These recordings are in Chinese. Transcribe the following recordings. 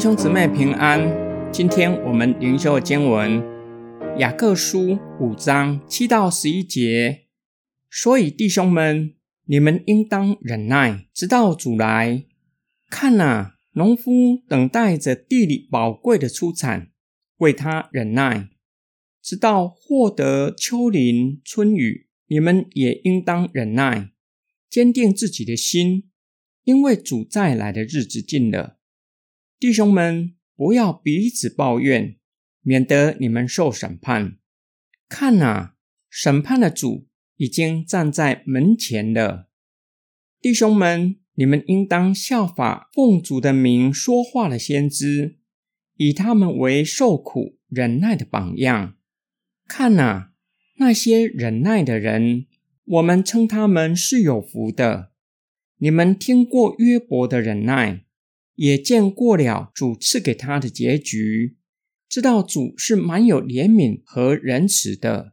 兄姊妹平安。今天我们灵修的经文雅各书五章七到十一节。所以弟兄们，你们应当忍耐，直到主来。看呐，农夫等待着地里宝贵的出产，为他忍耐，直到获得秋林春雨。你们也应当忍耐，坚定自己的心，因为主再来的日子近了。弟兄们，不要彼此抱怨，免得你们受审判。看啊，审判的主已经站在门前了。弟兄们，你们应当效法奉主的名说话的先知，以他们为受苦忍耐的榜样。看啊，那些忍耐的人，我们称他们是有福的。你们听过约伯的忍耐。也见过了主赐给他的结局，知道主是蛮有怜悯和仁慈的。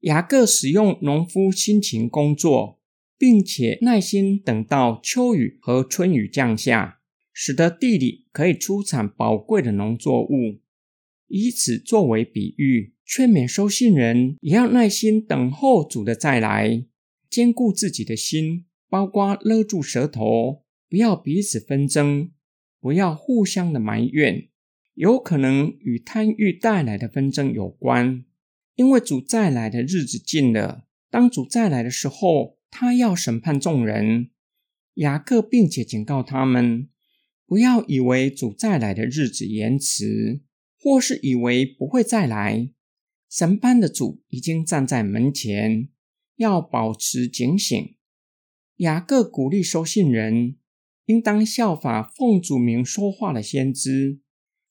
雅各使用农夫辛勤工作，并且耐心等到秋雨和春雨降下，使得地里可以出产宝贵的农作物，以此作为比喻，劝勉收信人也要耐心等候主的再来，兼顾自己的心，包括勒住舌头，不要彼此纷争。不要互相的埋怨，有可能与贪欲带来的纷争有关。因为主再来的日子近了，当主再来的时候，他要审判众人。雅各并且警告他们，不要以为主再来的日子延迟，或是以为不会再来。神班的主已经站在门前，要保持警醒。雅各鼓励收信人。应当效法奉主名说话的先知，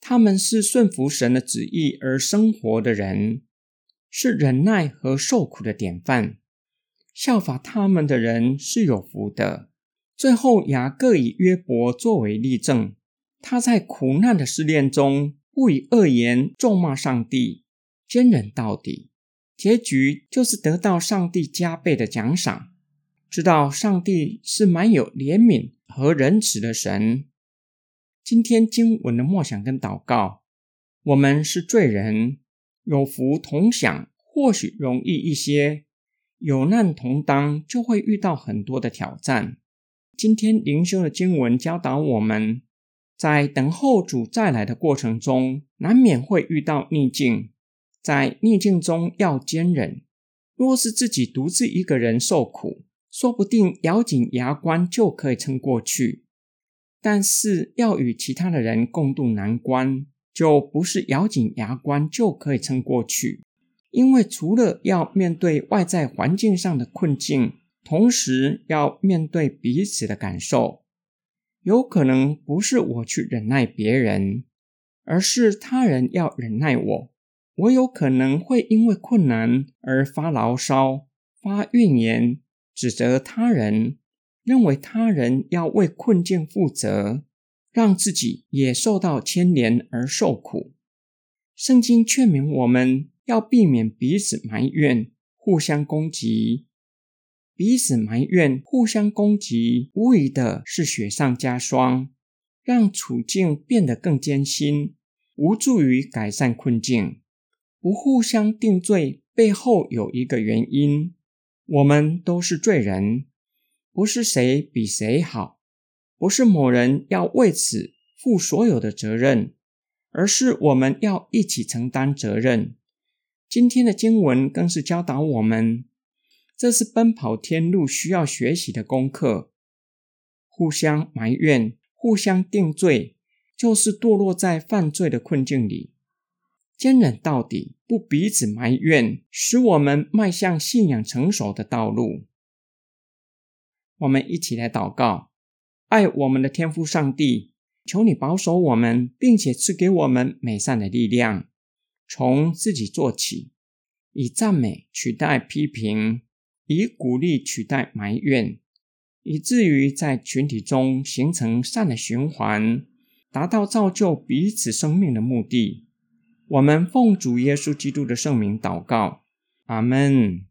他们是顺服神的旨意而生活的人，是忍耐和受苦的典范。效法他们的人是有福的。最后，雅各以约伯作为例证，他在苦难的试炼中不以恶言咒骂上帝，坚忍到底，结局就是得到上帝加倍的奖赏。知道上帝是蛮有怜悯和仁慈的神。今天经文的默想跟祷告，我们是罪人，有福同享或许容易一些，有难同当就会遇到很多的挑战。今天灵修的经文教导我们，在等候主再来的过程中，难免会遇到逆境，在逆境中要坚忍。若是自己独自一个人受苦，说不定咬紧牙关就可以撑过去，但是要与其他的人共度难关，就不是咬紧牙关就可以撑过去。因为除了要面对外在环境上的困境，同时要面对彼此的感受。有可能不是我去忍耐别人，而是他人要忍耐我。我有可能会因为困难而发牢骚、发怨言。指责他人，认为他人要为困境负责，让自己也受到牵连而受苦。圣经劝勉我们要避免彼此埋怨、互相攻击。彼此埋怨、互相攻击，无疑的是雪上加霜，让处境变得更艰辛，无助于改善困境。不互相定罪，背后有一个原因。我们都是罪人，不是谁比谁好，不是某人要为此负所有的责任，而是我们要一起承担责任。今天的经文更是教导我们，这是奔跑天路需要学习的功课。互相埋怨、互相定罪，就是堕落在犯罪的困境里。坚忍到底，不彼此埋怨，使我们迈向信仰成熟的道路。我们一起来祷告：爱我们的天父上帝，求你保守我们，并且赐给我们美善的力量，从自己做起，以赞美取代批评，以鼓励取代埋怨，以至于在群体中形成善的循环，达到造就彼此生命的目的。我们奉主耶稣基督的圣名祷告，阿门。